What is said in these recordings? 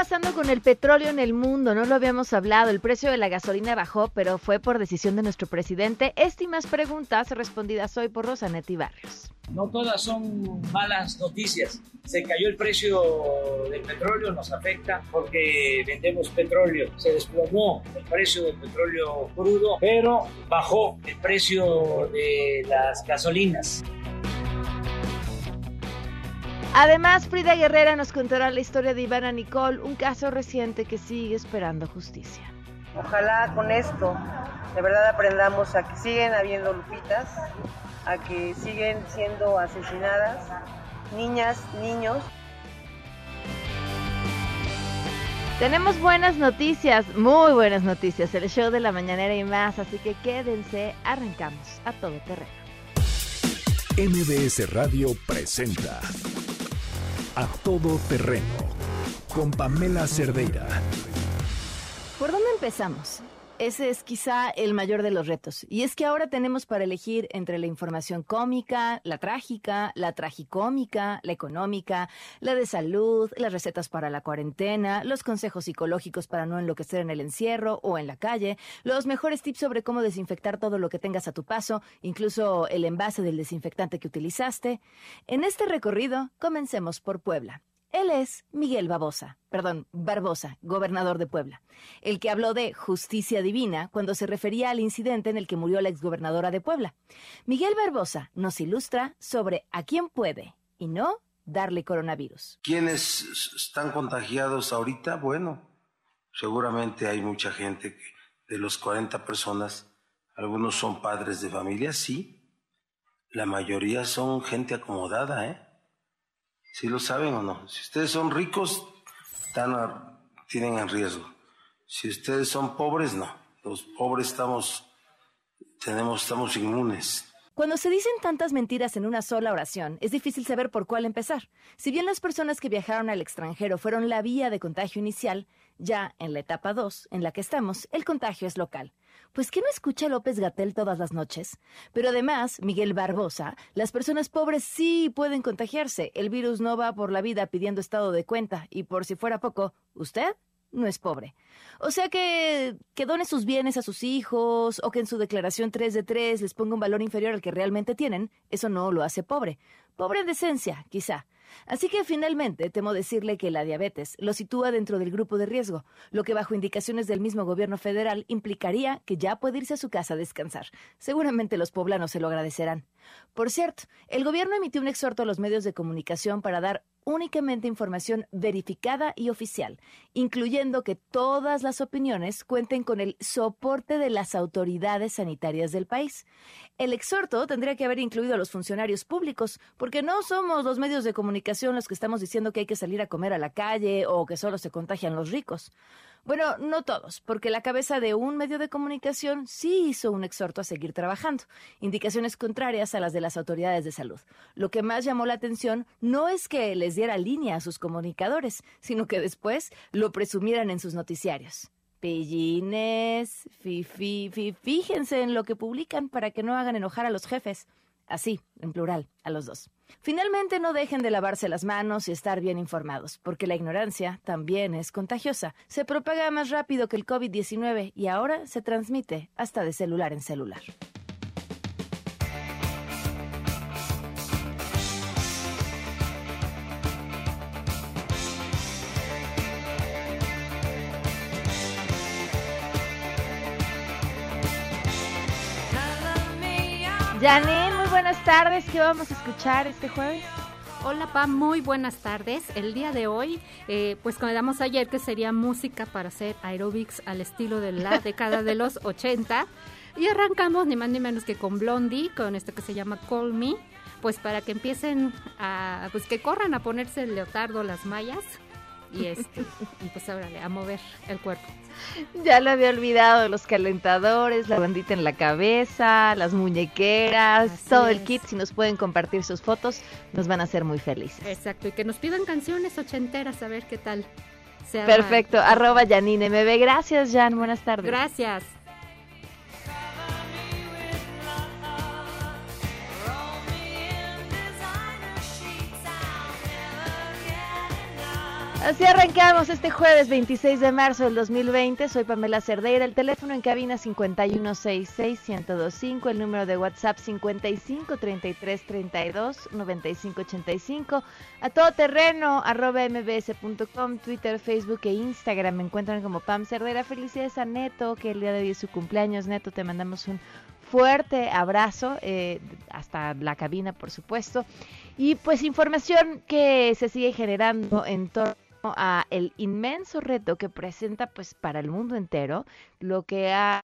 pasando con el petróleo en el mundo? No lo habíamos hablado. El precio de la gasolina bajó, pero fue por decisión de nuestro presidente. Y más preguntas respondidas hoy por Rosanetti Barrios. No todas son malas noticias. Se cayó el precio del petróleo, nos afecta porque vendemos petróleo. Se desplomó el precio del petróleo crudo, pero bajó el precio de las gasolinas. Además, Frida Guerrera nos contará la historia de Ivana Nicole, un caso reciente que sigue esperando justicia. Ojalá con esto de verdad aprendamos a que siguen habiendo lupitas, a que siguen siendo asesinadas niñas, niños. Tenemos buenas noticias, muy buenas noticias, el show de la mañanera y más, así que quédense, arrancamos a todo terreno. MBS Radio presenta A Todo Terreno con Pamela Cerdeira. ¿Por dónde empezamos? Ese es quizá el mayor de los retos. Y es que ahora tenemos para elegir entre la información cómica, la trágica, la tragicómica, la económica, la de salud, las recetas para la cuarentena, los consejos psicológicos para no enloquecer en el encierro o en la calle, los mejores tips sobre cómo desinfectar todo lo que tengas a tu paso, incluso el envase del desinfectante que utilizaste. En este recorrido, comencemos por Puebla. Él es Miguel Barbosa, perdón, Barbosa, gobernador de Puebla, el que habló de justicia divina cuando se refería al incidente en el que murió la exgobernadora de Puebla. Miguel Barbosa nos ilustra sobre a quién puede y no darle coronavirus. ¿Quiénes están contagiados ahorita? Bueno, seguramente hay mucha gente que de los 40 personas, algunos son padres de familia, sí. La mayoría son gente acomodada, ¿eh? ¿Sí lo saben o no? Si ustedes son ricos, están tienen en riesgo. Si ustedes son pobres, no. Los pobres estamos, tenemos, estamos inmunes. Cuando se dicen tantas mentiras en una sola oración, es difícil saber por cuál empezar. Si bien las personas que viajaron al extranjero fueron la vía de contagio inicial, ya en la etapa 2, en la que estamos, el contagio es local. Pues ¿qué no escucha López Gatel todas las noches? Pero además, Miguel Barbosa, las personas pobres sí pueden contagiarse. El virus no va por la vida pidiendo estado de cuenta y por si fuera poco, ¿usted? No es pobre. O sea que, que done sus bienes a sus hijos o que en su declaración 3 de 3 les ponga un valor inferior al que realmente tienen, eso no lo hace pobre. Pobre en decencia, quizá. Así que finalmente temo decirle que la diabetes lo sitúa dentro del grupo de riesgo, lo que bajo indicaciones del mismo gobierno federal implicaría que ya puede irse a su casa a descansar. Seguramente los poblanos se lo agradecerán. Por cierto, el gobierno emitió un exhorto a los medios de comunicación para dar únicamente información verificada y oficial, incluyendo que todas las opiniones cuenten con el soporte de las autoridades sanitarias del país. El exhorto tendría que haber incluido a los funcionarios públicos, porque no somos los medios de comunicación los que estamos diciendo que hay que salir a comer a la calle o que solo se contagian los ricos. Bueno, no todos, porque la cabeza de un medio de comunicación sí hizo un exhorto a seguir trabajando, indicaciones contrarias a las de las autoridades de salud. Lo que más llamó la atención no es que les diera línea a sus comunicadores, sino que después lo presumieran en sus noticiarios. Pellines, fi, fi, fi, fíjense en lo que publican para que no hagan enojar a los jefes. Así, en plural, a los dos. Finalmente, no dejen de lavarse las manos y estar bien informados, porque la ignorancia también es contagiosa. Se propaga más rápido que el COVID-19 y ahora se transmite hasta de celular en celular. Janine, muy buenas tardes. ¿Qué vamos a escuchar este jueves? Hola Pam, muy buenas tardes. El día de hoy, eh, pues quedamos ayer que sería música para hacer aerobics al estilo de la década de los 80. Y arrancamos ni más ni menos que con Blondie, con esto que se llama Call Me, pues para que empiecen a, pues que corran a ponerse el leotardo, las mallas y este, y pues órale, a mover el cuerpo. Ya lo había olvidado, los calentadores, la bandita en la cabeza, las muñequeras, todo el kit. Si nos pueden compartir sus fotos, nos van a hacer muy felices. Exacto, y que nos pidan canciones ochenteras, a ver qué tal. Perfecto, arroba Janine MB. Gracias, Jan. Buenas tardes. Gracias. Así arrancamos este jueves 26 de marzo del 2020. Soy Pamela Cerdeira. El teléfono en cabina 5166125. El número de WhatsApp 5533329585. A todo terreno, arroba mbs.com, Twitter, Facebook e Instagram. Me encuentran como Pam Cerdeira. Felicidades a Neto, que el día de hoy es su cumpleaños. Neto, te mandamos un fuerte abrazo eh, hasta la cabina, por supuesto. Y pues información que se sigue generando en torno a el inmenso reto que presenta pues para el mundo entero lo que ha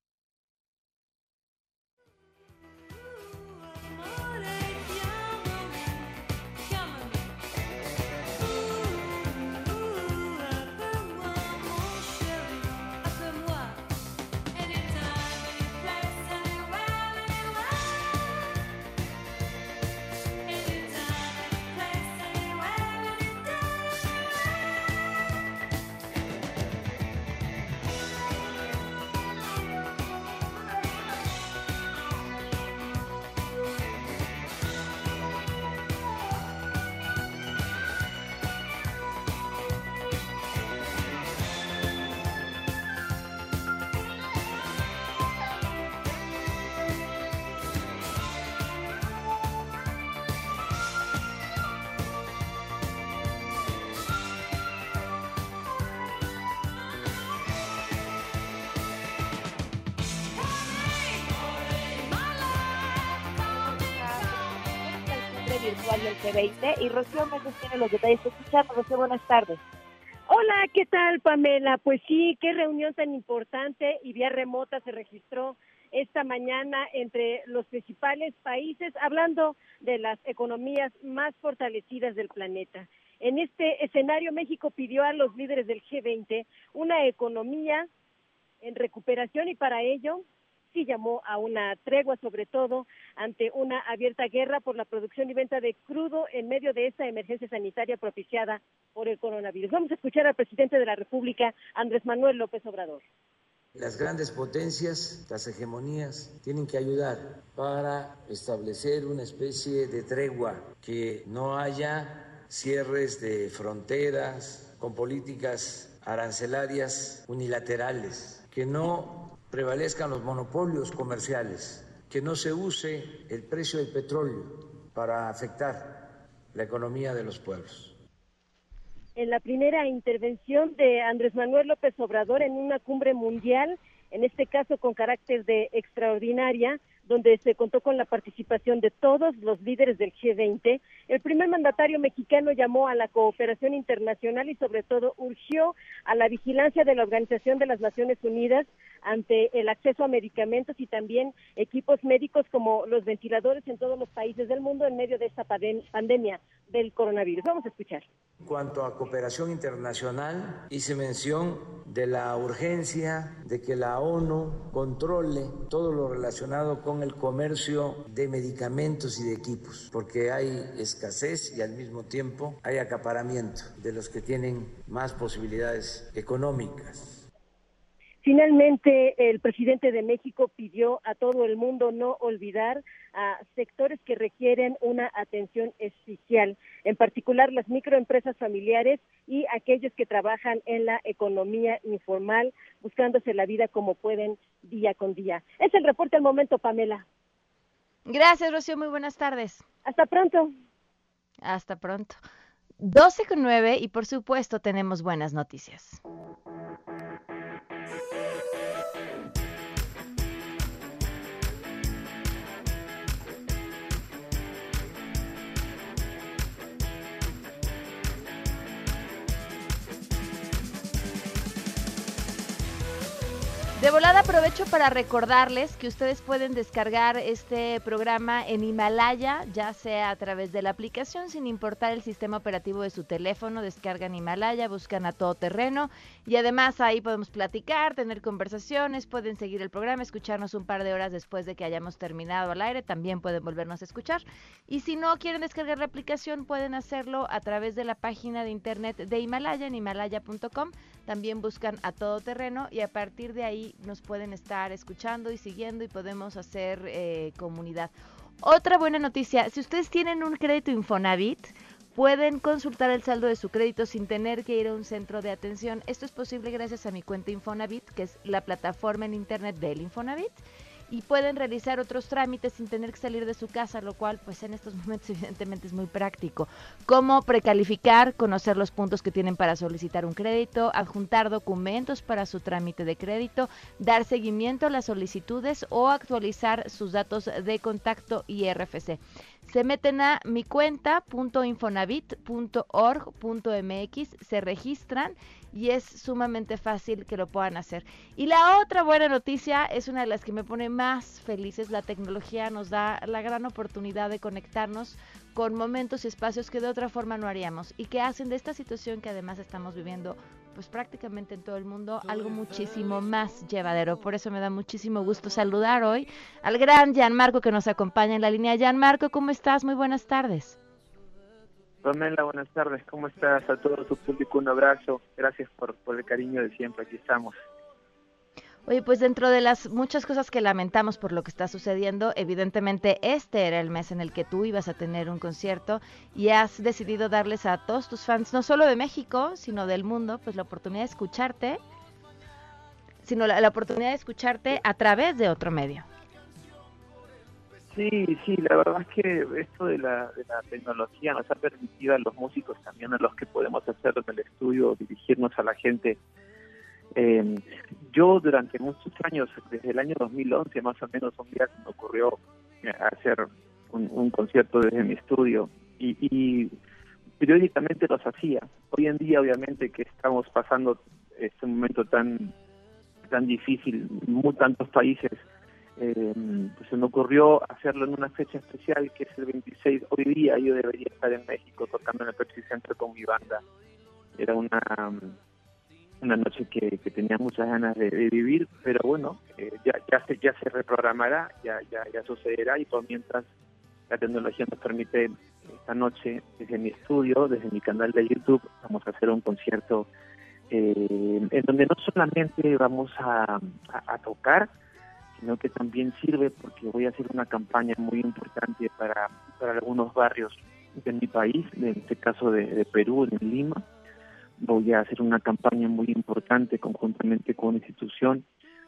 virtual del G20 y Rocío Méndez tiene los detalles. Escuchando, Rocío, buenas tardes. Hola, ¿qué tal, Pamela? Pues sí, qué reunión tan importante y vía remota se registró esta mañana entre los principales países, hablando de las economías más fortalecidas del planeta. En este escenario, México pidió a los líderes del G20 una economía en recuperación y para ello sí llamó a una tregua, sobre todo ante una abierta guerra por la producción y venta de crudo en medio de esta emergencia sanitaria propiciada por el coronavirus. Vamos a escuchar al presidente de la República, Andrés Manuel López Obrador. Las grandes potencias, las hegemonías, tienen que ayudar para establecer una especie de tregua, que no haya cierres de fronteras con políticas arancelarias unilaterales, que no prevalezcan los monopolios comerciales, que no se use el precio del petróleo para afectar la economía de los pueblos. En la primera intervención de Andrés Manuel López Obrador en una cumbre mundial, en este caso con carácter de extraordinaria, donde se contó con la participación de todos los líderes del G20. El primer mandatario mexicano llamó a la cooperación internacional y sobre todo urgió a la vigilancia de la Organización de las Naciones Unidas ante el acceso a medicamentos y también equipos médicos como los ventiladores en todos los países del mundo en medio de esta pandemia del coronavirus. Vamos a escuchar. En cuanto a cooperación internacional, hice mención de la urgencia de que la ONU controle todo lo relacionado con el comercio de medicamentos y de equipos, porque hay escasez y al mismo tiempo hay acaparamiento de los que tienen más posibilidades económicas. Finalmente, el presidente de México pidió a todo el mundo no olvidar a sectores que requieren una atención especial, en particular las microempresas familiares y aquellos que trabajan en la economía informal, buscándose la vida como pueden día con día. Es el reporte al momento, Pamela. Gracias, Rocío. Muy buenas tardes. Hasta pronto. Hasta pronto. 12 con 9 y por supuesto tenemos buenas noticias. De volada aprovecho para recordarles que ustedes pueden descargar este programa en Himalaya, ya sea a través de la aplicación, sin importar el sistema operativo de su teléfono, descargan Himalaya, buscan a todo terreno y además ahí podemos platicar, tener conversaciones, pueden seguir el programa, escucharnos un par de horas después de que hayamos terminado al aire, también pueden volvernos a escuchar. Y si no quieren descargar la aplicación, pueden hacerlo a través de la página de internet de Himalaya en himalaya.com, también buscan a todo terreno y a partir de ahí nos pueden estar escuchando y siguiendo y podemos hacer eh, comunidad. Otra buena noticia, si ustedes tienen un crédito Infonavit, pueden consultar el saldo de su crédito sin tener que ir a un centro de atención. Esto es posible gracias a mi cuenta Infonavit, que es la plataforma en internet del Infonavit y pueden realizar otros trámites sin tener que salir de su casa, lo cual pues en estos momentos evidentemente es muy práctico. Como precalificar, conocer los puntos que tienen para solicitar un crédito, adjuntar documentos para su trámite de crédito, dar seguimiento a las solicitudes o actualizar sus datos de contacto y RFC se meten a mi cuenta.infonavit.org.mx, se registran y es sumamente fácil que lo puedan hacer. Y la otra buena noticia es una de las que me pone más felices. La tecnología nos da la gran oportunidad de conectarnos con momentos y espacios que de otra forma no haríamos y que hacen de esta situación que además estamos viviendo pues prácticamente en todo el mundo algo muchísimo más llevadero. Por eso me da muchísimo gusto saludar hoy al gran Gianmarco que nos acompaña en la línea. Gianmarco, ¿cómo estás? Muy buenas tardes. Pamela, buenas tardes. ¿Cómo estás? A todo tu público un abrazo. Gracias por, por el cariño de siempre. Aquí estamos. Oye, pues dentro de las muchas cosas que lamentamos por lo que está sucediendo, evidentemente este era el mes en el que tú ibas a tener un concierto y has decidido darles a todos tus fans, no solo de México, sino del mundo, pues la oportunidad de escucharte, sino la, oportunidad de escucharte a través de otro medio. Sí, sí, la verdad es que esto de la, de la tecnología nos ha permitido a los músicos también, a los que podemos hacer en el estudio, dirigirnos a la gente. Eh, yo durante muchos años, desde el año 2011 más o menos, un día se me ocurrió eh, hacer un, concierto desde mi estudio y, y periódicamente los hacía. Hoy en día, obviamente, que estamos pasando este momento tan tan difícil, muy tantos países eh, pues se me ocurrió hacerlo en una fecha especial que es el 26. Hoy día yo debería estar en México tocando en el Pepsi Center con mi banda. Era una, una noche que, tenía muchas ganas de, vivir, pero bueno, eh, ya, ya, se, ya se reprogramará, ya, ya, ya sucederá y por mientras la tecnología nos permite esta noche desde mi estudio, desde mi canal de YouTube, vamos a hacer un concierto eh, en donde no solamente vamos a, tocar, sino que también sirve porque voy a hacer una campaña muy importante para, para algunos barrios de mi país, en este caso de, Perú, de Lima. Voy a hacer una campaña muy importante conjuntamente con una institución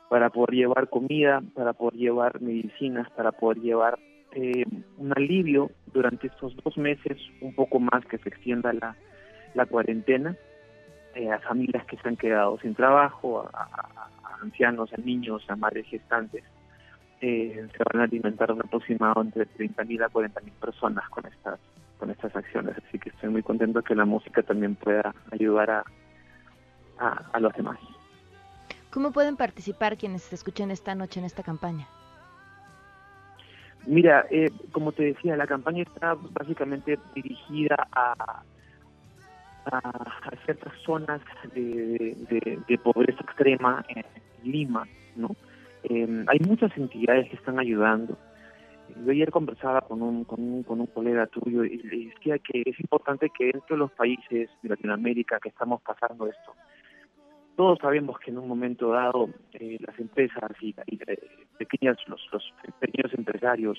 para poder llevar comida, para poder llevar medicinas, para poder llevar eh, un alivio durante estos dos meses, un poco más que se extienda la, la cuarentena, eh, a familias que se han quedado sin trabajo, a, ancianos, a niños, a madres gestantes. Eh, se van a alimentar un aproximado entre 30.000 a 40.000 personas con estas con estas acciones. Así que estoy muy contento que la música también pueda ayudar a, a, los demás. ¿Cómo pueden participar quienes se escuchen esta noche en esta campaña? Mira, eh, como te decía, la campaña está básicamente dirigida a, a, ciertas zonas de, de, pobreza extrema en Lima, ¿no? Em, hay muchas entidades que están ayudando. Yo ayer conversaba con un, con un, con un colega tuyo y le decía que es importante que dentro de los países de Latinoamérica que estamos pasando esto, todos sabemos que en un momento dado eh, las empresas y, eh, pequeñas, los, los pequeños empresarios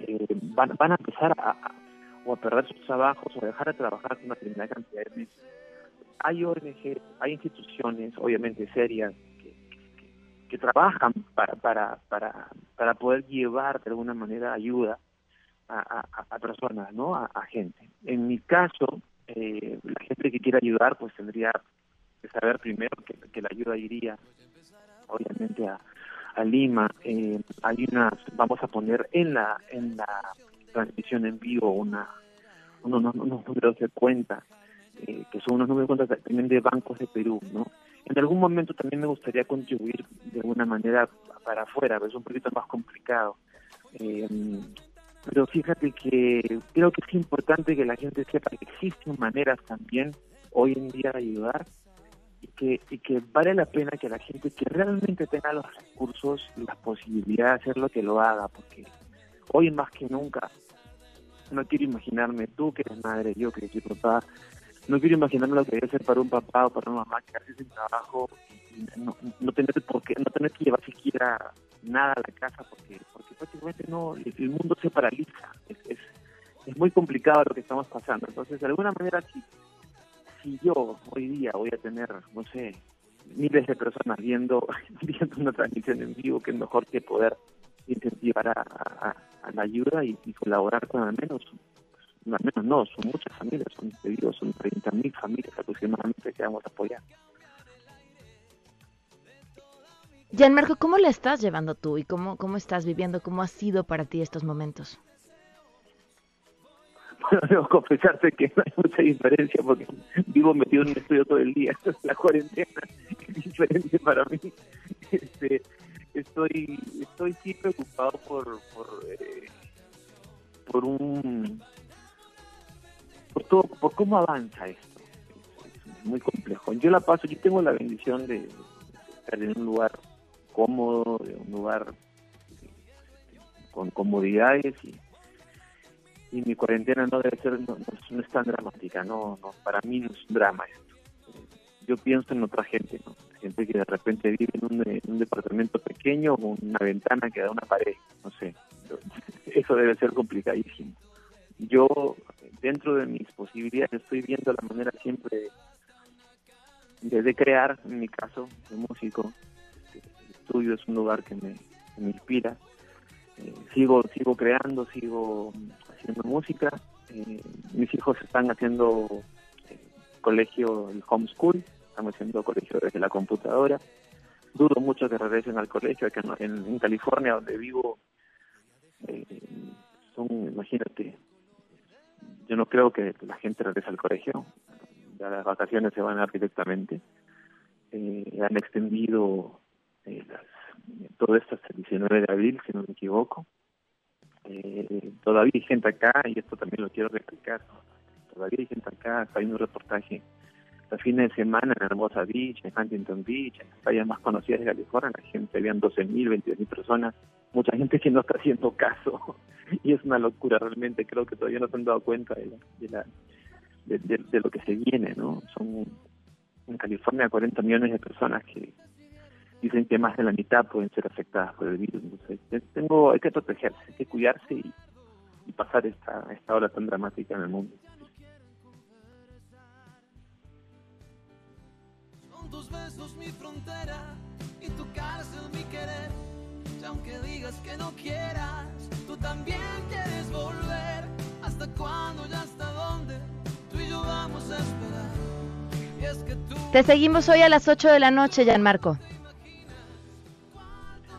eh, van, van a empezar a, o a perder sus trabajos o a dejar de trabajar con una determinada cantidad de meses. Hay ONG, hay instituciones, obviamente serias, que, trabajan para, para, para, para poder llevar de alguna manera ayuda a, a, personas, ¿no? A, gente. En mi caso, eh, la gente que quiera ayudar, pues tendría que saber primero que, la ayuda iría, obviamente, a, Lima. Eh, hay unas, vamos a poner en la, en la transmisión en vivo una, unos números de cuenta eh, que son unos números de cuentas también de bancos de Perú, ¿no? En algún momento también me gustaría contribuir de alguna manera para afuera, pero es un poquito más complicado. Eh, pero fíjate que creo que es importante que la gente sepa que existen maneras también hoy en día de ayudar y que, y que vale la pena que la gente que realmente tenga los recursos y la posibilidad de hacerlo que lo haga, porque hoy más que nunca no quiero imaginarme tú que eres madre, yo que soy papá, no quiero imaginarme lo que debe ser para un papá o para una mamá que hace ese trabajo y no, no tener por qué, no tener que llevar siquiera nada a la casa porque porque prácticamente no el mundo se paraliza. Es, es, muy complicado lo que estamos pasando. Entonces de alguna manera si si yo hoy día voy a tener no sé miles de personas viendo viendo una transmisión en vivo que es mejor que poder incentivar a, a, la ayuda y, colaborar con al menos al menos no son muchas familias son te digo son 30.000 familias aproximadamente que vamos a apoyar Gianmarco, ¿cómo la estás llevando tú y cómo, cómo estás viviendo? ¿Cómo ha sido para ti estos momentos? Bueno, debo confesarte que no hay mucha diferencia porque vivo metido en un estudio todo el día. La cuarentena es diferente para mí. Este, estoy, estoy sí preocupado por, por, eh, por un, por todo, por cómo avanza esto. Es, muy complejo. Yo la paso, yo tengo la bendición de estar en un lugar cómodo, de un lugar con comodidades y, mi cuarentena no debe ser, no, no, es tan dramática, no, no, para mí no es un drama esto. Yo pienso en otra gente, gente que de repente vive en un, en un departamento pequeño con una ventana que da una pared, no sé, eso debe ser complicadísimo. Yo, dentro de mis posibilidades, estoy viendo la manera siempre de, crear, en mi caso, de músico, estudio es un lugar que me, que me inspira. Eh, sigo sigo creando, sigo haciendo música. Eh, mis hijos están haciendo eh, colegio, el homeschool, estamos haciendo colegio desde la computadora. Dudo mucho que regresen al colegio, acá en, en California, donde vivo, eh, son, imagínate, yo no creo que la gente regrese al colegio, ya las vacaciones se van a dar directamente. Eh, han extendido eh, las, todo esto hasta el 19 de abril, si no me equivoco. Eh, todavía hay gente acá, y esto también lo quiero recalcar, todavía hay gente acá, está un reportaje a fines de semana en Hermosa Beach, en Huntington Beach, en las playas más conocidas de California, la gente habían 12.000, 22.000 personas, mucha gente que no está haciendo caso, y es una locura realmente, creo que todavía no se han dado cuenta de, lo que se viene, ¿no? Son en California 40 millones de personas que dicen que más de la mitad pueden ser afectadas por el virus. Tengo, hay que protegerse, hay que cuidarse y, pasar esta, esta hora tan dramática en el mundo. Tus besos mi frontera y tu cárcel mi querer. Aunque digas que no quieras, tú también quieres volver. ¿Hasta cuándo y hasta dónde tú y yo vamos a esperar? Y es que tú... Te seguimos hoy a las 8 de la noche, Gianmarco.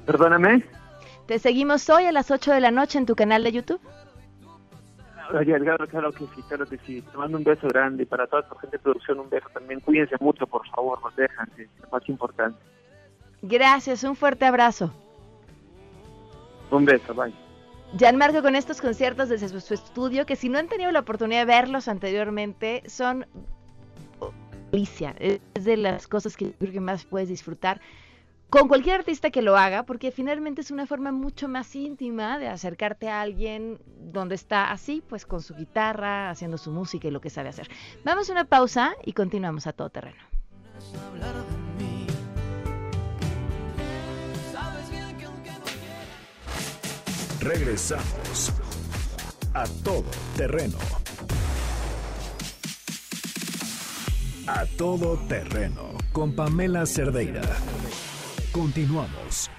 Perdóname. Te seguimos hoy a las 8 de la noche en tu canal de YouTube. Oye, claro, claro que sí, claro que sí. Te mando un beso grande y para toda tu gente de producción un beso también. Cuídense mucho, por favor, protéjanse, es lo más importante. Gracias, un fuerte abrazo. Un beso, bye. Gianmarco con estos conciertos desde su, su estudio, que si no han tenido la oportunidad de verlos anteriormente, son delicia. Es de las cosas que creo que más puedes disfrutar con cualquier artista que lo haga, porque finalmente es una forma mucho más íntima de acercarte a alguien donde está así, pues con su guitarra, haciendo su música y lo que sabe hacer. Vamos a una pausa y continuamos a todo terreno. Regresamos a todo terreno. A todo terreno con Pamela Cerdeira. Continuamos.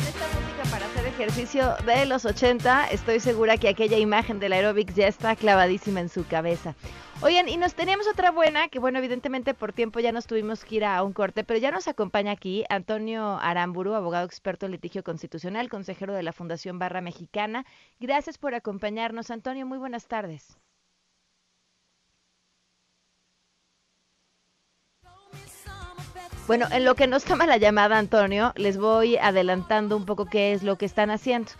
Esta música para hacer ejercicio de los 80, estoy segura que aquella imagen del aeróbics ya está clavadísima en su cabeza. Oigan, y nos teníamos otra buena, que bueno, evidentemente por tiempo ya nos tuvimos que ir a un corte, pero ya nos acompaña aquí Antonio Aramburu, abogado experto en litigio constitucional, consejero de la Fundación Barra Mexicana. Gracias por acompañarnos, Antonio, muy buenas tardes. Bueno, en lo que nos toma la llamada, Antonio, les voy adelantando un poco qué es lo que están haciendo.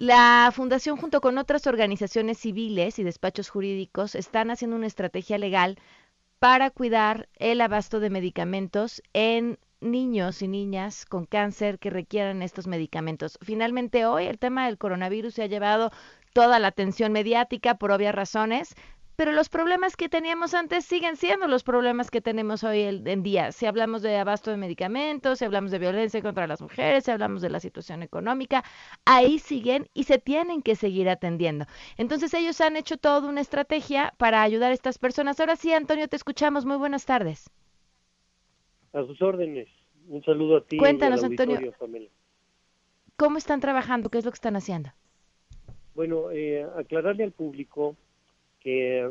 La Fundación, junto con otras organizaciones civiles y despachos jurídicos, están haciendo una estrategia legal para cuidar el abasto de medicamentos en niños y niñas con cáncer que requieran estos medicamentos. Finalmente, hoy el tema del coronavirus se ha llevado toda la atención mediática por obvias razones, pero los problemas que teníamos antes siguen siendo los problemas que tenemos hoy en día. Si hablamos de abasto de medicamentos, si hablamos de violencia contra las mujeres, si hablamos de la situación económica, ahí siguen y se tienen que seguir atendiendo. Entonces ellos han hecho toda una estrategia para ayudar a estas personas. Ahora sí, Antonio, te escuchamos. Muy buenas tardes. A sus órdenes. Un saludo a ti. Cuéntanos, Antonio. ¿Cómo están trabajando? ¿Qué es lo que están haciendo? Bueno, eh, aclararle al público que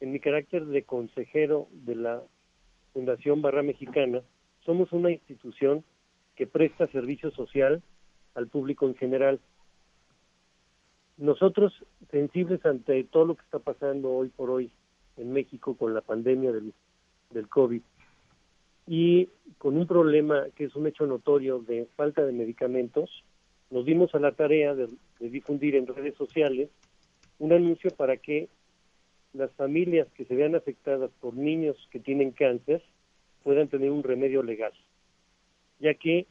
en mi carácter de consejero de la Fundación Barra Mexicana, somos una institución que presta servicio social al público en general. Nosotros, sensibles ante todo lo que está pasando hoy por hoy en México con la pandemia del, del COVID y con un problema que es un hecho notorio de falta de medicamentos, nos dimos a la tarea de difundir en redes sociales un anuncio para que las familias que se vean afectadas por niños que tienen cáncer puedan tener un remedio legal, ya que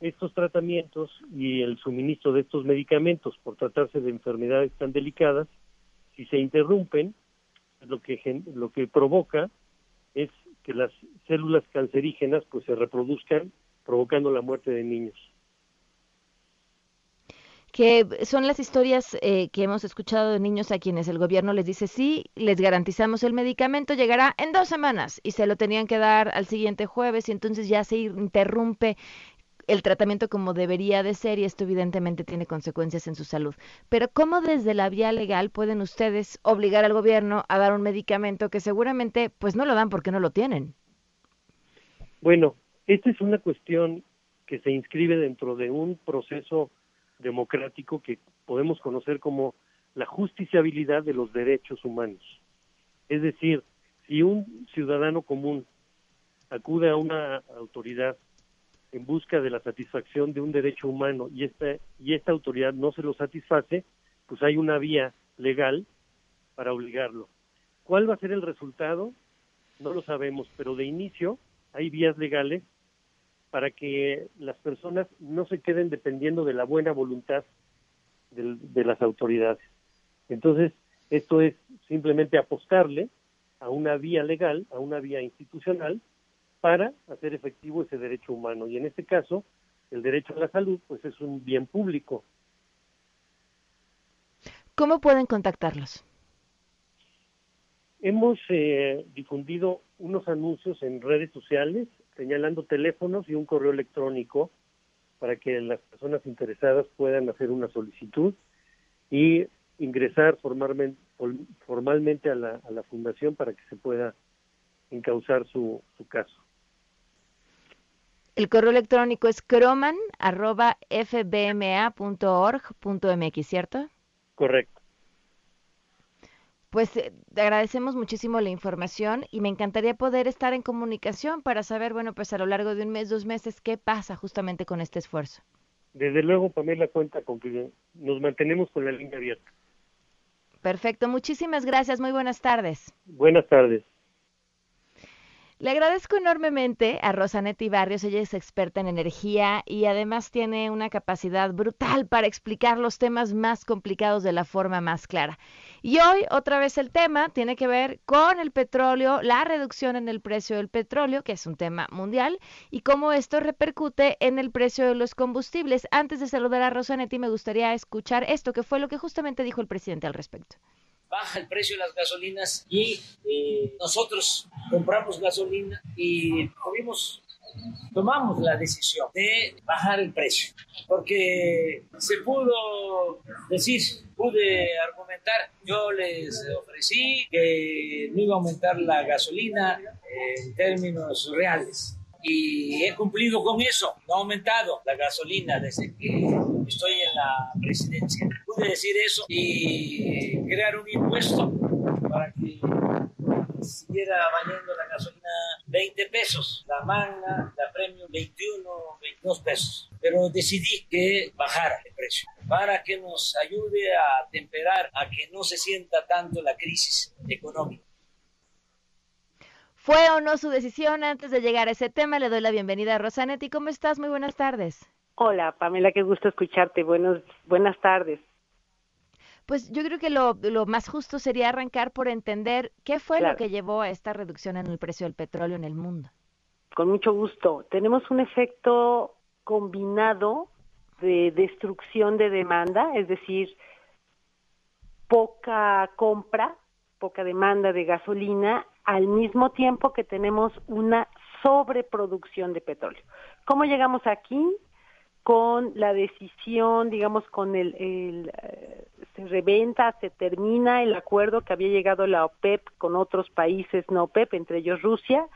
estos tratamientos y el suministro de estos medicamentos por tratarse de enfermedades tan delicadas, si se interrumpen, lo que lo que provoca es que las células cancerígenas pues se reproduzcan provocando la muerte de niños que son las historias eh, que hemos escuchado de niños a quienes el gobierno les dice sí, les garantizamos el medicamento, llegará en dos semanas y se lo tenían que dar al siguiente jueves y entonces ya se interrumpe el tratamiento como debería de ser y esto evidentemente tiene consecuencias en su salud. Pero ¿cómo desde la vía legal pueden ustedes obligar al gobierno a dar un medicamento que seguramente pues no lo dan porque no lo tienen? Bueno, esta es una cuestión que se inscribe dentro de un proceso democrático que podemos conocer como la justiciabilidad de los derechos humanos. Es decir, si un ciudadano común acude a una autoridad en busca de la satisfacción de un derecho humano y esta, y esta autoridad no se lo satisface, pues hay una vía legal para obligarlo. ¿Cuál va a ser el resultado? No lo sabemos, pero de inicio hay vías legales para que las personas no se queden dependiendo de la buena voluntad de, las autoridades. Entonces, esto es simplemente apostarle a una vía legal, a una vía institucional, para hacer efectivo ese derecho humano. Y en este caso, el derecho a la salud, pues es un bien público. ¿Cómo pueden contactarlos? Hemos eh, difundido unos anuncios en redes sociales, señalando teléfonos y un correo electrónico para que las personas interesadas puedan hacer una solicitud y ingresar formalmente, formalmente a, la, a la fundación para que se pueda encauzar su, su caso. El correo electrónico es croman.fbma.org.mx, ¿cierto? Correcto. Pues eh, te agradecemos muchísimo la información y me encantaría poder estar en comunicación para saber, bueno, pues a lo largo de un mes, dos meses, qué pasa justamente con este esfuerzo. Desde luego, Pamela, cuenta con que nos mantenemos con la línea abierta. Perfecto, muchísimas gracias, muy buenas tardes. Buenas tardes. Le agradezco enormemente a Rosanetti Barrios, ella es experta en energía y además tiene una capacidad brutal para explicar los temas más complicados de la forma más clara. Y hoy otra vez el tema tiene que ver con el petróleo, la reducción en el precio del petróleo, que es un tema mundial, y cómo esto repercute en el precio de los combustibles. Antes de saludar a Rosanetti, me gustaría escuchar esto, que fue lo que justamente dijo el presidente al respecto baja el precio de las gasolinas y eh, nosotros compramos gasolina y tuvimos tomamos la decisión de bajar el precio, porque se pudo decir, pude argumentar, yo les ofrecí que no iba a aumentar la gasolina en términos reales. Y he cumplido con eso, no ha aumentado la gasolina desde que estoy en la presidencia. Pude decir eso y crear un impuesto para que siguiera valiendo la gasolina 20 pesos, la magna, la premium 21, 22 pesos. Pero decidí que bajara el precio para que nos ayude a temperar, a que no se sienta tanto la crisis económica. ¿Fue o no su decisión? Antes de llegar a ese tema, le doy la bienvenida a Rosanetti. ¿Cómo estás? Muy buenas tardes. Hola, Pamela, qué gusto escucharte. Buenos, buenas tardes. Pues yo creo que lo, más justo sería arrancar por entender qué fue lo que llevó a esta reducción en el precio del petróleo en el mundo. Con mucho gusto. Tenemos un efecto combinado de destrucción de demanda, es decir, poca compra, poca demanda de gasolina, al mismo tiempo que tenemos una sobreproducción de petróleo. ¿Cómo llegamos aquí? Con la decisión, digamos, con el, eh, se reventa, se termina el acuerdo que había llegado la OPEP con otros países no OPEP, entre ellos Rusia,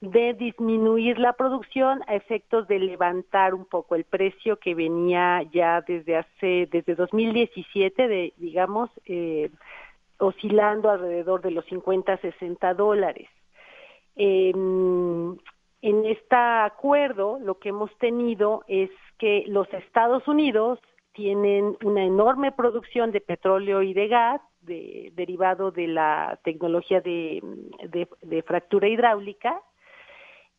de disminuir la producción a efectos de levantar un poco el precio que venía ya desde hace, desde 2017, de, digamos, eh, oscilando alrededor de los 50, 60 dólares. Em, en este acuerdo lo que hemos tenido es que los Estados Unidos tienen una enorme producción de petróleo y de gas derivado de la tecnología de, fractura hidráulica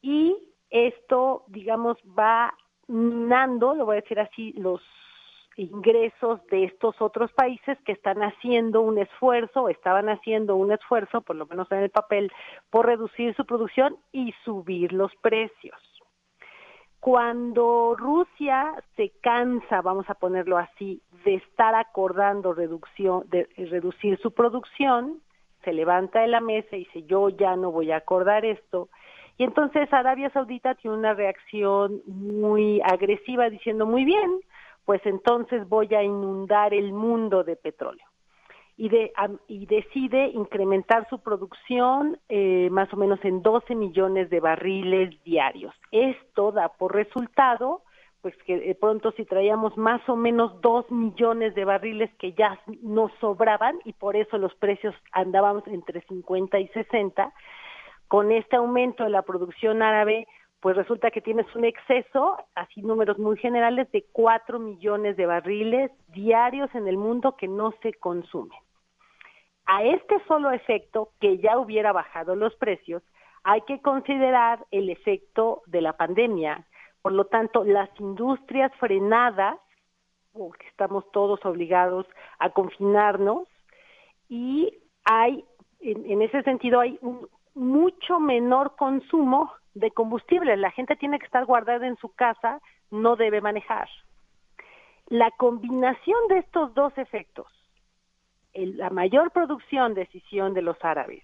y esto, digamos, va minando, lo voy a decir así, los ingresos de estos otros países que están haciendo un esfuerzo, estaban haciendo un esfuerzo, por lo menos en el papel, por reducir su producción y subir los precios. Cuando Rusia se cansa, vamos a ponerlo así, de estar acordando reducción, de reducir su producción, se levanta de la mesa y dice yo ya no voy a acordar esto. Y entonces Arabia Saudita tiene una reacción muy agresiva diciendo muy bien, pues entonces voy a inundar el mundo de petróleo y, de, y decide incrementar su producción eh, más o menos en 12 millones de barriles diarios. Esto da por resultado pues que de pronto si traíamos más o menos 2 millones de barriles que ya nos sobraban y por eso los precios andábamos entre 50 y 60, con este aumento de la producción árabe, pues resulta que tienes un exceso, así números muy generales, de 4 millones de barriles diarios en el mundo que no se consumen. A este solo efecto, que ya hubiera bajado los precios, hay que considerar el efecto de la pandemia. Por lo tanto, las industrias frenadas, porque estamos todos obligados a confinarnos, y hay, en, ese sentido, hay un mucho menor consumo de combustible. La gente tiene que estar guardada en su casa, no debe manejar. La combinación de estos dos efectos, la mayor producción decisión de los árabes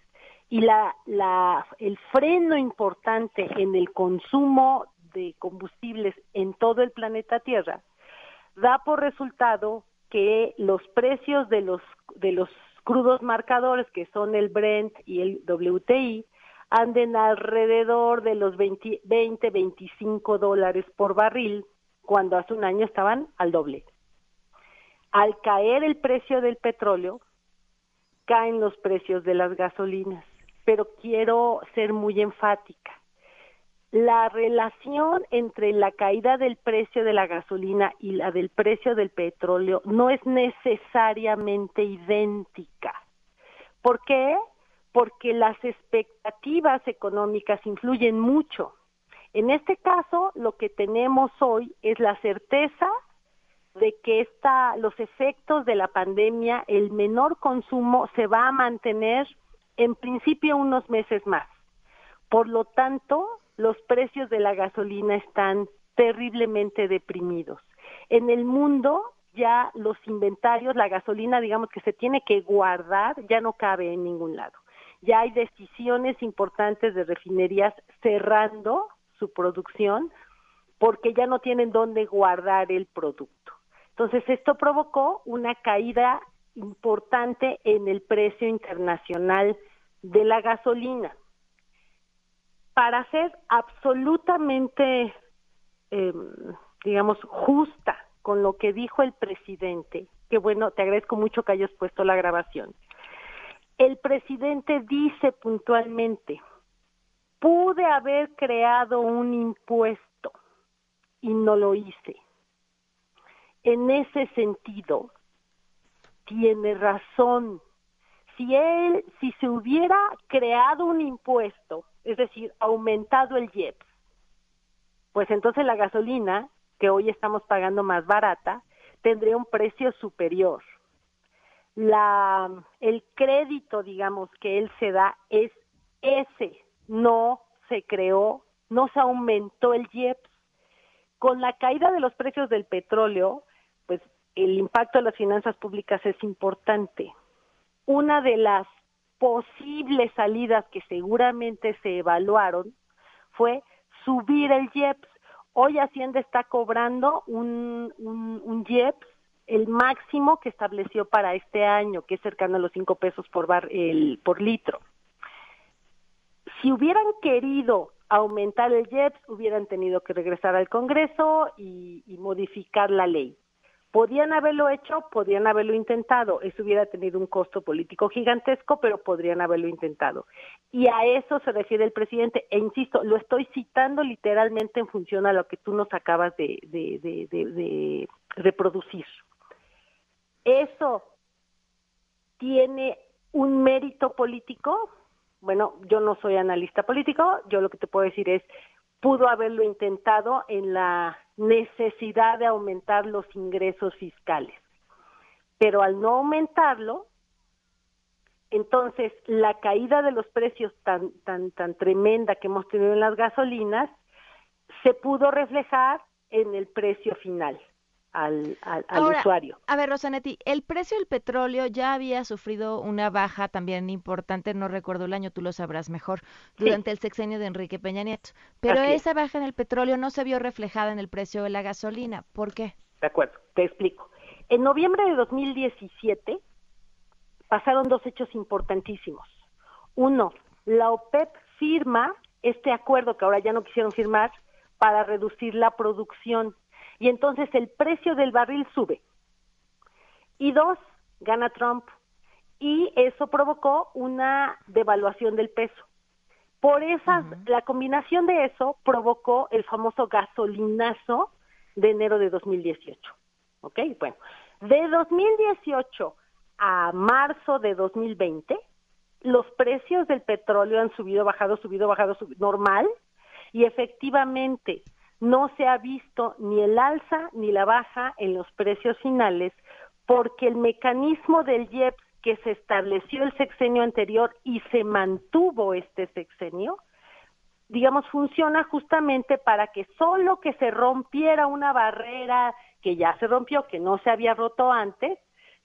y la, la, el freno importante en el consumo de combustibles en todo el planeta Tierra da por resultado que los precios de los de los crudos marcadores que son el Brent y el WTI anden alrededor de los 20, 20 25 dólares por barril cuando hace un año estaban al doble al caer el precio del petróleo, caen los precios de las gasolinas. Pero quiero ser muy enfática. La relación entre la caída del precio de la gasolina y la del precio del petróleo no es necesariamente idéntica. ¿Por qué? Porque las expectativas económicas influyen mucho. En este caso, lo que tenemos hoy es la certeza de que esta, los efectos de la pandemia, el menor consumo se va a mantener en principio unos meses más. Por lo tanto, los precios de la gasolina están terriblemente deprimidos. En el mundo ya los inventarios, la gasolina, digamos que se tiene que guardar, ya no cabe en ningún lado. Ya hay decisiones importantes de refinerías cerrando su producción porque ya no tienen dónde guardar el producto. Entonces, esto provocó una caída importante en el precio internacional de la gasolina. Para ser absolutamente, em, digamos, justa con lo que dijo el presidente, que bueno, te agradezco mucho que hayas puesto la grabación. El presidente dice puntualmente, pude haber creado un impuesto y no lo hice. En ese sentido, tiene razón. Si él, si se hubiera creado un impuesto, es decir, aumentado el IEPS, pues entonces la gasolina, que hoy estamos pagando más barata, tendría un precio superior. La, el crédito, digamos, que él se da es ese, no se creó, no se aumentó el IEPS. Con la caída de los precios del petróleo, el impacto de las finanzas públicas es importante. Una de las posibles salidas que seguramente se evaluaron fue subir el IEPS. Hoy Hacienda está cobrando un, un, el máximo que estableció para este año, que es cercano a los cinco pesos por, bar, el, por litro. Si hubieran querido aumentar el IEPS, hubieran tenido que regresar al Congreso y modificar la ley. Podían haberlo hecho, podían haberlo intentado. Eso hubiera tenido un costo político gigantesco, pero podrían haberlo intentado. Y a eso se refiere el presidente. E insisto, lo estoy citando literalmente en función a lo que tú nos acabas de, de reproducir. Eso tiene un mérito político. Bueno, yo no soy analista político. Yo lo que te puedo decir es, pudo haberlo intentado en la necesidad de aumentar los ingresos fiscales. Pero al no aumentarlo, entonces la caída de los precios tan, tan, tan tremenda que hemos tenido en las gasolinas se pudo reflejar en el precio final al, usuario. A ver, Rosanetti, el precio del petróleo ya había sufrido una baja también importante, no recuerdo el año, tú lo sabrás mejor, durante el sexenio de Enrique Peña Nieto. Pero esa baja en el petróleo no se vio reflejada en el precio de la gasolina. ¿Por qué? De acuerdo, te explico. En noviembre de 2017 pasaron dos hechos importantísimos. Uno, la OPEP firma este acuerdo que ahora ya no quisieron firmar para reducir la producción y entonces el precio del barril sube. Y dos, gana Trump y eso provocó una devaluación del peso. Por esa, la combinación de eso provocó el famoso gasolinazo de enero de 2018. ¿Ok? Bueno, de 2018 a marzo de 2020, los precios del petróleo han subido, bajado, subido, bajado, subido, normal, y efectivamente no se ha visto ni el alza ni la baja en los precios finales porque el mecanismo del IEPS que se estableció el sexenio anterior y se mantuvo este sexenio, digamos, funciona justamente para que solo que se rompiera una barrera que ya se rompió, que no se había roto antes,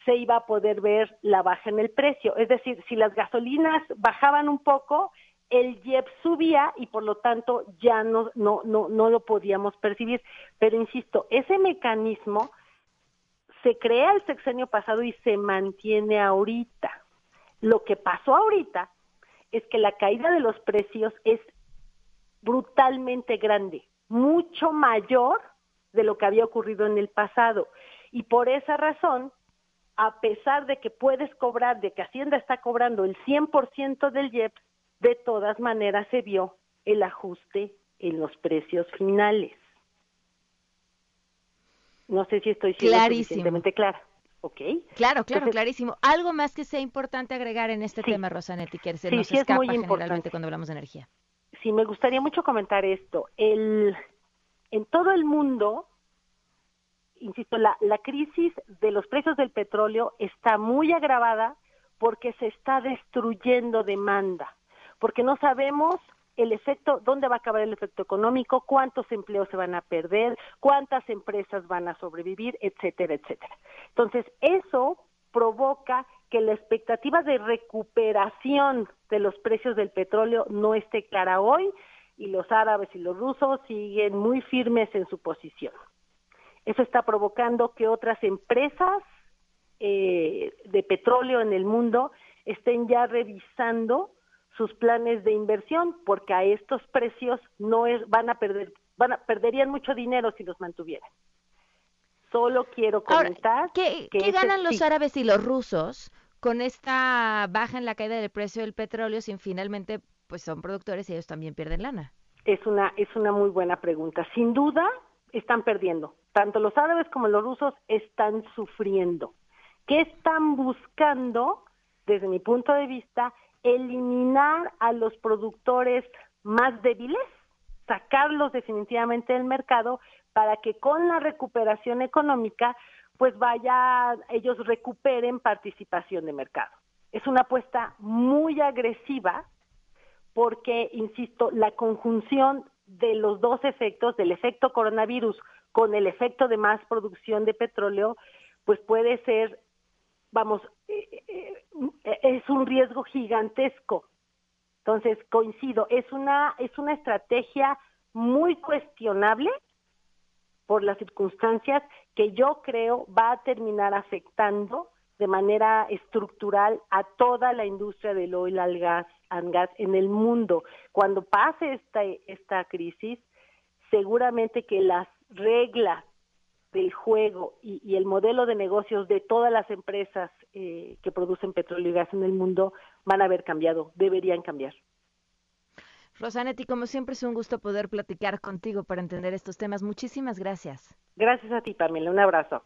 se iba a poder ver la baja en el precio. Es decir, si las gasolinas bajaban un poco, el IEP subía y por lo tanto ya no, no, no, no lo podíamos percibir. Pero insisto, ese mecanismo se crea el sexenio pasado y se mantiene ahorita. Lo que pasó ahorita es que la caída de los precios es brutalmente grande, mucho mayor de lo que había ocurrido en el pasado. Y por esa razón, a pesar de que puedes cobrar, de que Hacienda está cobrando el 100% del IEPS, de todas maneras se vio el ajuste en los precios finales. No sé si estoy siendo suficientemente clara. ¿Ok? Claro, claro, clarísimo. ¿Algo más que sea importante agregar en este tema, Rosanetti, que se nos escapa generalmente cuando hablamos de energía? Sí, me gustaría mucho comentar esto. El, en todo el mundo, insisto, la, la crisis de los precios del petróleo está muy agravada porque se está destruyendo demanda porque no sabemos el efecto, dónde va a acabar el efecto económico, cuántos empleos se van a perder, cuántas empresas van a sobrevivir, etcétera, etcétera. Entonces, eso provoca que la expectativa de recuperación de los precios del petróleo no esté clara hoy y los árabes y los rusos siguen muy firmes en su posición. Eso está provocando que otras empresas eh, de petróleo en el mundo estén ya revisando sus planes de inversión porque a estos precios no es, van a perder van a, perderían mucho dinero si los mantuvieran. Solo quiero comentar ¿qué, que ganan los árabes y los rusos con esta baja en la caída del precio del petróleo si finalmente pues son productores y ellos también pierden lana? Es una es una muy buena pregunta. Sin duda están perdiendo. Tanto los árabes como los rusos están sufriendo. ¿Qué están buscando? Desde mi punto de vista, eliminar a los productores más débiles, sacarlos definitivamente del mercado para que con la recuperación económica pues vaya, ellos recuperen participación de mercado. Es una apuesta muy agresiva porque, insisto, la conjunción de los dos efectos, del efecto coronavirus con el efecto de más producción de petróleo, pues puede ser, vamos, eh, eh, es un riesgo gigantesco. Entonces, coincido, es una, es una estrategia muy cuestionable por las circunstancias que yo creo va a terminar afectando de manera estructural a toda la industria del oil al gas, and gas en el mundo. Cuando pase esta, esta crisis, seguramente que las reglas del juego y, el modelo de negocios de todas las empresas eh, que producen petróleo y gas en el mundo van a haber cambiado, deberían cambiar. Rosanetti, como siempre es un gusto poder platicar contigo para entender estos temas. Muchísimas gracias. Gracias a ti, Pamela. Un abrazo.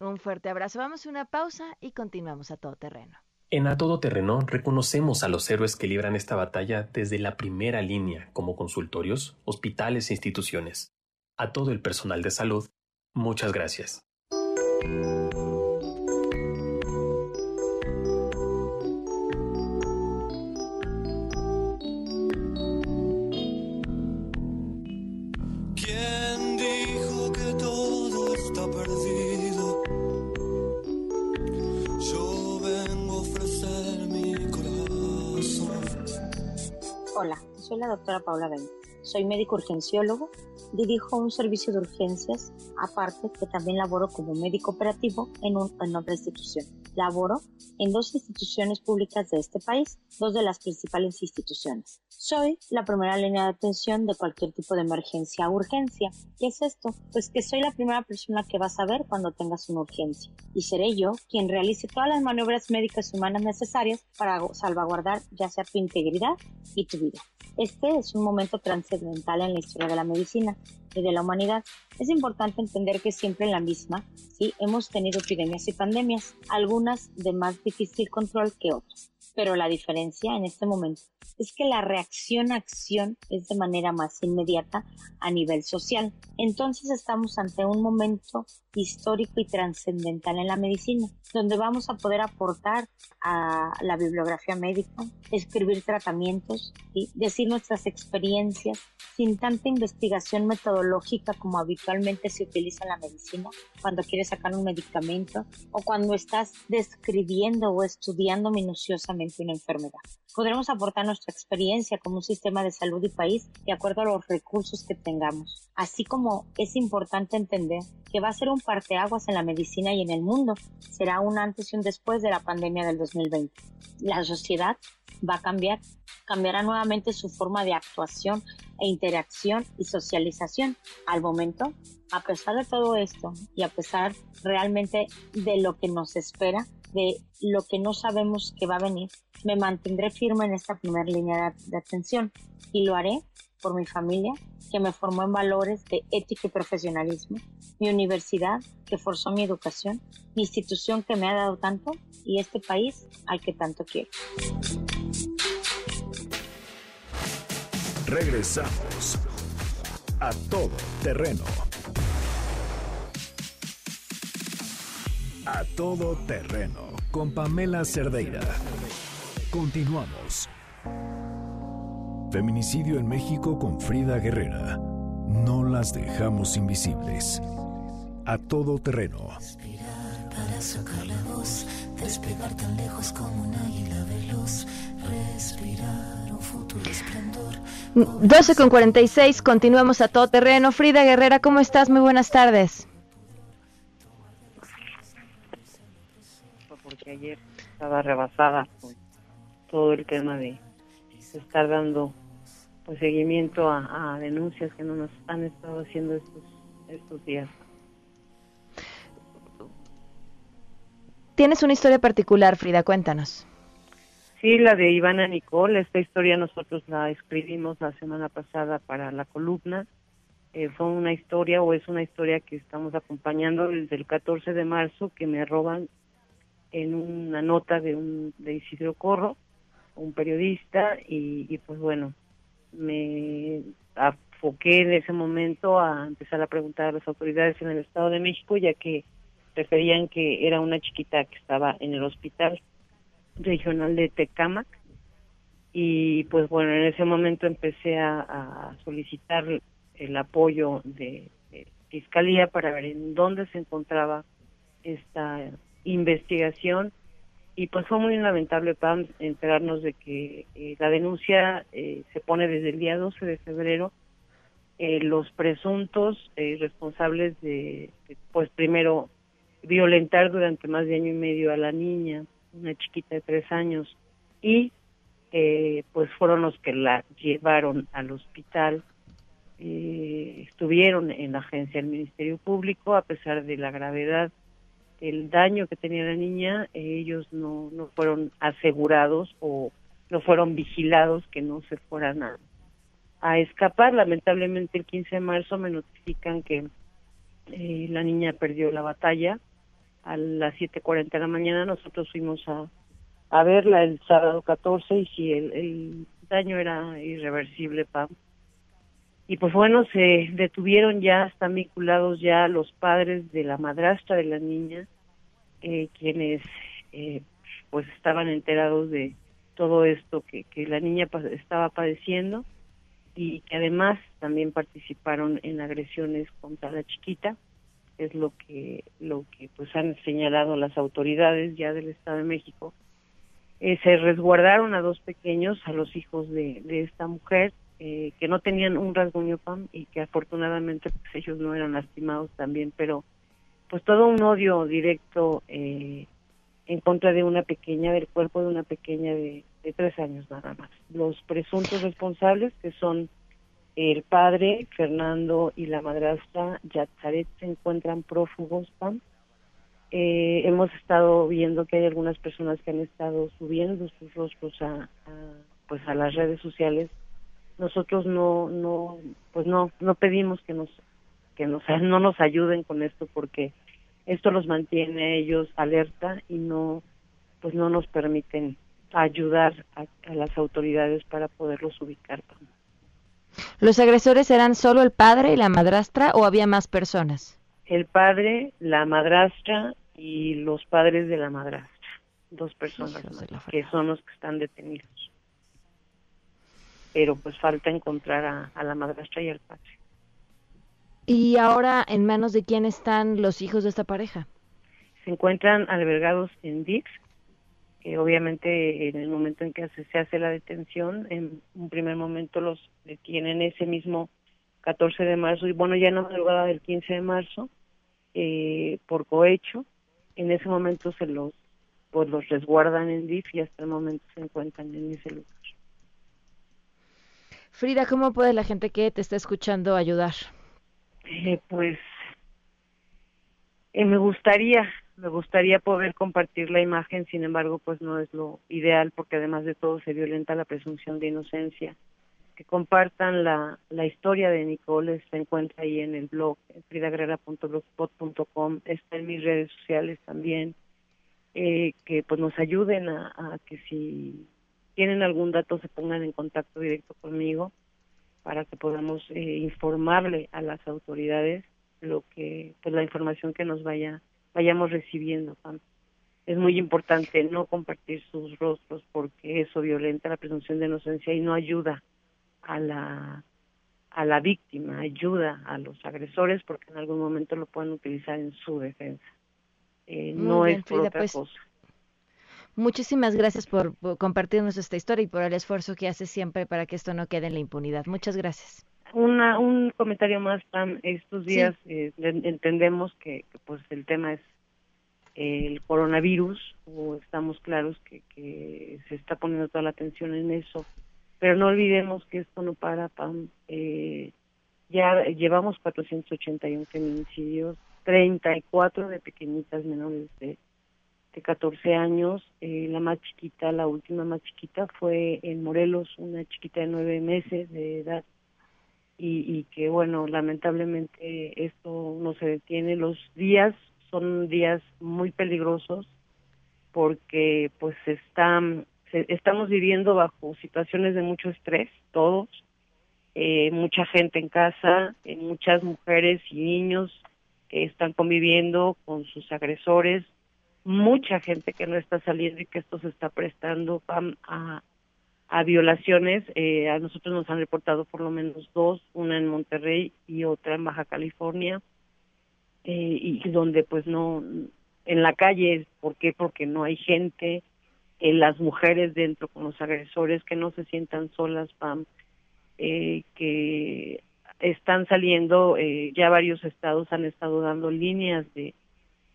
Un fuerte abrazo. Vamos a una pausa y continuamos a todo terreno. En A Todo Terreno reconocemos a los héroes que libran esta batalla desde la primera línea, como consultorios, hospitales e instituciones. A todo el personal de salud, muchas gracias. soy la doctora Paula Ben. Soy médico urgenciólogo, dirijo un servicio de urgencias, aparte que también laboro como médico operativo en, en otra institución. Laboro en dos instituciones públicas de este país, dos de las principales instituciones. Soy la primera línea de atención de cualquier tipo de emergencia o urgencia. ¿Qué es esto? Pues que soy la primera persona que vas a ver cuando tengas una urgencia. Y seré yo quien realice todas las maniobras médicas y humanas necesarias para salvaguardar ya sea tu integridad y tu vida. Este es un momento trascendental en la historia de la medicina y de la humanidad. Es importante entender que siempre en la misma, sí, hemos tenido epidemias y pandemias, algunas de más difícil control que otras. Pero la diferencia en este momento es que la reacción a acción es de manera más inmediata a nivel social. Entonces estamos ante un momento histórico y trascendental en la medicina, donde vamos a poder aportar a la bibliografía médica, escribir tratamientos, y decir nuestras experiencias sin tanta investigación metodológica como habitualmente se utiliza en la medicina, cuando quieres sacar un medicamento o cuando estás describiendo o estudiando minuciosamente una enfermedad. Podremos aportar nuestra experiencia como un sistema de salud y país de acuerdo a los recursos que tengamos. Así como es importante entender que va a ser un parteaguas en la medicina y en el mundo. Será un antes y un después de la pandemia del 2020. La sociedad va a cambiar, cambiará nuevamente su forma de actuación e interacción y socialización. Al momento, a pesar de todo esto y a pesar realmente de lo que nos espera, de lo que no sabemos que va a venir, me mantendré firme en esta primera línea de, atención y lo haré por mi familia, que me formó en valores de ética y profesionalismo, mi universidad, que forzó mi educación, mi institución que me ha dado tanto y este país al que tanto quiero. Regresamos a todo terreno. A todo terreno con Pamela Cerdeira. Continuamos. Feminicidio en México con Frida Guerrera. No las dejamos invisibles. A todo terreno. para sacarle voz, despegar tan lejos como un águila veloz, respirar un futuro esplendor. 12 con 46, continuamos a todo terreno. Frida Guerrera, ¿cómo estás? Muy buenas tardes. Ayer estaba rebasada con todo el tema de estar dando pues seguimiento a, a denuncias que no nos han estado haciendo estos estos días. Tienes una historia particular, Frida, cuéntanos. Sí, la de Ivana Nicole. Esta historia nosotros la escribimos la semana pasada para la columna. Eh, fue una historia o es una historia que estamos acompañando desde el 14 de marzo que me roban en una nota de un de Isidro Corro, un periodista y, pues bueno, me enfoqué en ese momento a empezar a preguntar a las autoridades en el Estado de México, ya que referían que era una chiquita que estaba en el hospital regional de Tecámac. Y pues bueno, en ese momento empecé a, solicitar el apoyo de, Fiscalía para ver en dónde se encontraba esta investigación y pues fue muy lamentable para enterarnos de que eh, la denuncia eh, se pone desde el día 12 de febrero eh, los presuntos eh, responsables de, pues primero, violentar durante más de año y medio a la niña, una chiquita de tres años, y pues fueron los que la llevaron al hospital, estuvieron en la agencia del Ministerio Público, a pesar de la gravedad del daño que tenía la niña, ellos no, no fueron asegurados o no fueron vigilados que no se fueran a, a escapar. Lamentablemente el 15 de marzo me notifican que eh, la niña perdió la batalla a las 7.40 de la mañana. Nosotros fuimos a, a verla el sábado 14 y si el, el daño era irreversible, Pam. Y pues bueno, se detuvieron ya, están vinculados ya los padres de la madrastra de la niña, eh, quienes eh, pues estaban enterados de todo esto que, que la niña estaba padeciendo y que además también participaron en agresiones contra la chiquita. Es lo que lo que pues han señalado las autoridades ya del Estado de México. Eh, se resguardaron a dos pequeños a los hijos de, de esta mujer eh, que no tenían un rasguño pam y que afortunadamente pues, ellos no eran lastimados también pero pues todo un odio directo eh, en contra de una pequeña del cuerpo de una pequeña de, tres años nada más. Los presuntos responsables, que son el padre, Fernando, y la madrastra, Yatzaret, se encuentran prófugos, Pam. Eh, hemos estado viendo que hay algunas personas que han estado subiendo sus rostros a, pues a las redes sociales nosotros no no pues no no pedimos que nos que nos no nos ayuden con esto porque esto los mantiene ellos alerta y no pues no nos permiten ayudar a, las autoridades para poderlos ubicar. ¿Los agresores eran solo el padre y la madrastra o había más personas? El padre, la madrastra y los padres de la madrastra. Dos personas que son los que están detenidos. Pero pues falta encontrar a, a la madrastra y al padre. ¿Y ahora en manos de quién están los hijos de esta pareja? Se encuentran albergados en Dix, que obviamente en el momento en que se hace la detención, en un primer momento los detienen ese mismo 14 de marzo y bueno, ya en la madrugada del 15 de marzo eh, por cohecho, en ese momento se los pues los resguardan en DIF y hasta el momento se encuentran en ese lugar. Frida, ¿cómo puede la gente que te está escuchando ayudar? Eh, pues eh, me gustaría me gustaría poder compartir la imagen, sin embargo, pues no es lo ideal porque además de todo se violenta la presunción de inocencia. Que compartan la, la historia de Nicole, se encuentra ahí en el blog, fridagrera.blogspot.com, está en mis redes sociales también, eh, que pues nos ayuden a, a que si tienen algún dato se pongan en contacto directo conmigo para que podamos eh, informarle a las autoridades lo que pues la información que nos vaya vayamos recibiendo. Es muy importante no compartir sus rostros porque eso violenta la presunción de inocencia y no ayuda a la a la víctima, ayuda a los agresores porque en algún momento lo pueden utilizar en su defensa. eh, no bien, es por Frida, otra pues, cosa. Muchísimas gracias por, por compartirnos esta historia y por el esfuerzo que hace siempre para que esto no quede en la impunidad. Muchas gracias. Una, un comentario más, Pam. Estos Sí. días eh, en- entendemos que, que, pues el tema es el coronavirus, o estamos claros que, que se está poniendo toda la atención en eso, pero no olvidemos que esto no para, Pam. Eh, ya llevamos 481 feminicidios, 34 de pequeñitas menores de, de 14 años. Eh, la más chiquita, la última más chiquita fue en Morelos, una chiquita de nueve meses de edad y, y que bueno lamentablemente esto no se detiene los días son días muy peligrosos porque pues están se- estamos viviendo bajo situaciones de mucho estrés todos eh, mucha gente en casa eh, muchas mujeres y niños que están conviviendo con sus agresores mucha gente que no está saliendo y que esto se está prestando Pam, a, a violaciones. Eh, a nosotros nos han reportado por lo menos dos, una en Monterrey y otra en Baja California, eh, y donde pues no, en la calle, ¿por qué? Porque no hay gente, eh, las mujeres dentro con los agresores que no se sientan solas, Pam, eh, que están saliendo, ya varios estados han estado dando líneas de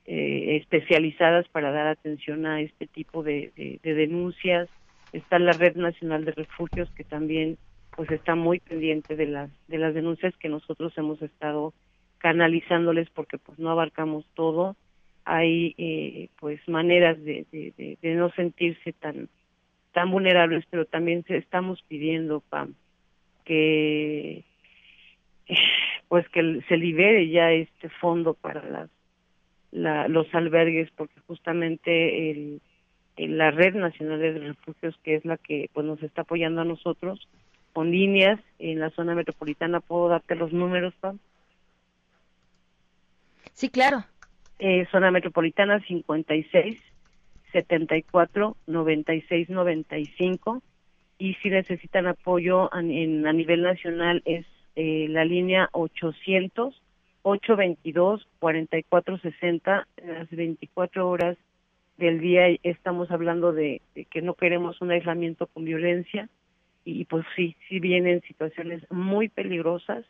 eh, especializadas para dar atención a este tipo de, de- de denuncias. Está la Red Nacional de Refugios que también pues está muy pendiente de las de las denuncias que nosotros hemos estado canalizándoles porque pues no abarcamos todo. Hay eh, pues maneras de, de, no sentirse tan tan vulnerables, pero también estamos pidiendo Pam que pues que se libere ya este fondo para las la- los albergues porque justamente el, el- la red nacional de refugios que es la que pues nos está apoyando a nosotros con líneas en la zona metropolitana puedo darte los números Pam? Sí, claro. Eh, zona metropolitana 56 74 96 95 y si necesitan apoyo a, en- a nivel nacional es eh, la línea 800 822 4460 las 24 horas del día estamos hablando de, que no queremos un aislamiento con violencia y, pues sí, sí vienen situaciones muy peligrosas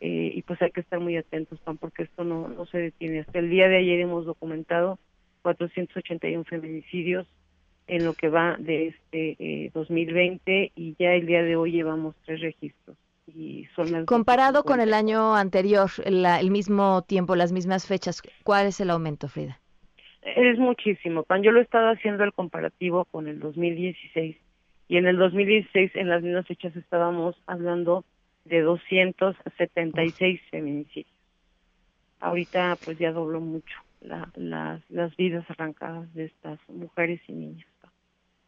eh, y pues hay que estar muy atentos, porque esto no, no se detiene. Hasta el día de ayer hemos documentado 481 feminicidios en lo que va de este eh, 2020 y ya el día de hoy llevamos tres registros. Y son las Comparado con el año anterior, la- el mismo tiempo, las mismas fechas, ¿cuál es el aumento, Frida? Es muchísimo, Pan. Yo lo he estado haciendo el comparativo con el 2016 y en el 2016 en las mismas fechas estábamos hablando de 276 feminicidios. Ahorita pues ya dobló mucho la, las, las vidas arrancadas de estas mujeres y niñas.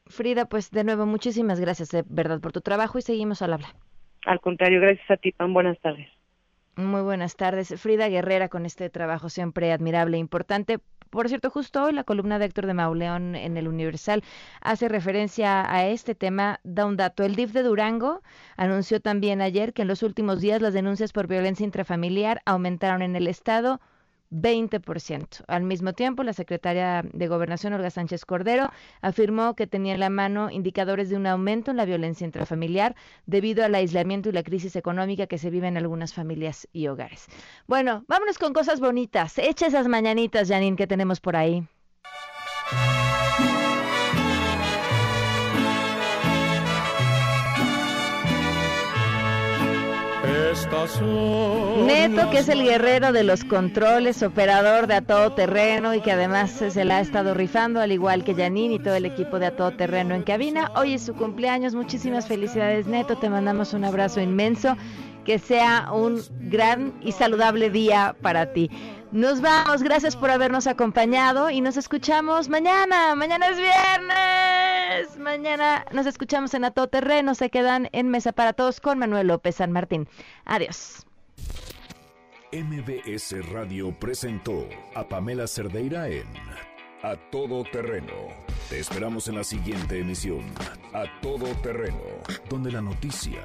Frida, pues de nuevo, muchísimas gracias de verdad por tu trabajo y seguimos al habla. Al contrario, gracias a ti, Pan. Buenas tardes. Muy buenas tardes. Frida Guerrera con este trabajo siempre admirable e importante. Por cierto, justo hoy la columna de Héctor de Mauleón en el Universal hace referencia a este tema, da un dato. El DIF de Durango anunció también ayer que en los últimos días las denuncias por violencia intrafamiliar aumentaron en el estado 20%. Al mismo tiempo, la secretaria de Gobernación, Olga Sánchez Cordero, afirmó que tenía en la mano indicadores de un aumento en la violencia intrafamiliar debido al aislamiento y la crisis económica que se vive en algunas familias y hogares. Bueno, vámonos con cosas bonitas. Echa esas mañanitas, Janine, que tenemos por ahí. Neto, que es el guerrero de los controles, operador de a todo terreno y que además se la ha estado rifando, al igual que Janine y todo el equipo de a todo terreno en cabina. Hoy es su cumpleaños, muchísimas felicidades, Neto. Te mandamos un abrazo inmenso. Que sea un gran y saludable día para ti. Nos vamos, gracias por habernos acompañado y nos escuchamos mañana. Mañana es viernes. Mañana nos escuchamos en A Todo Terreno. Se quedan en Mesa para Todos con Manuel López San Martín. Adiós. MBS Radio presentó a Pamela Cerdeira en A Todo Terreno. Te esperamos en la siguiente emisión, A Todo Terreno, donde la noticia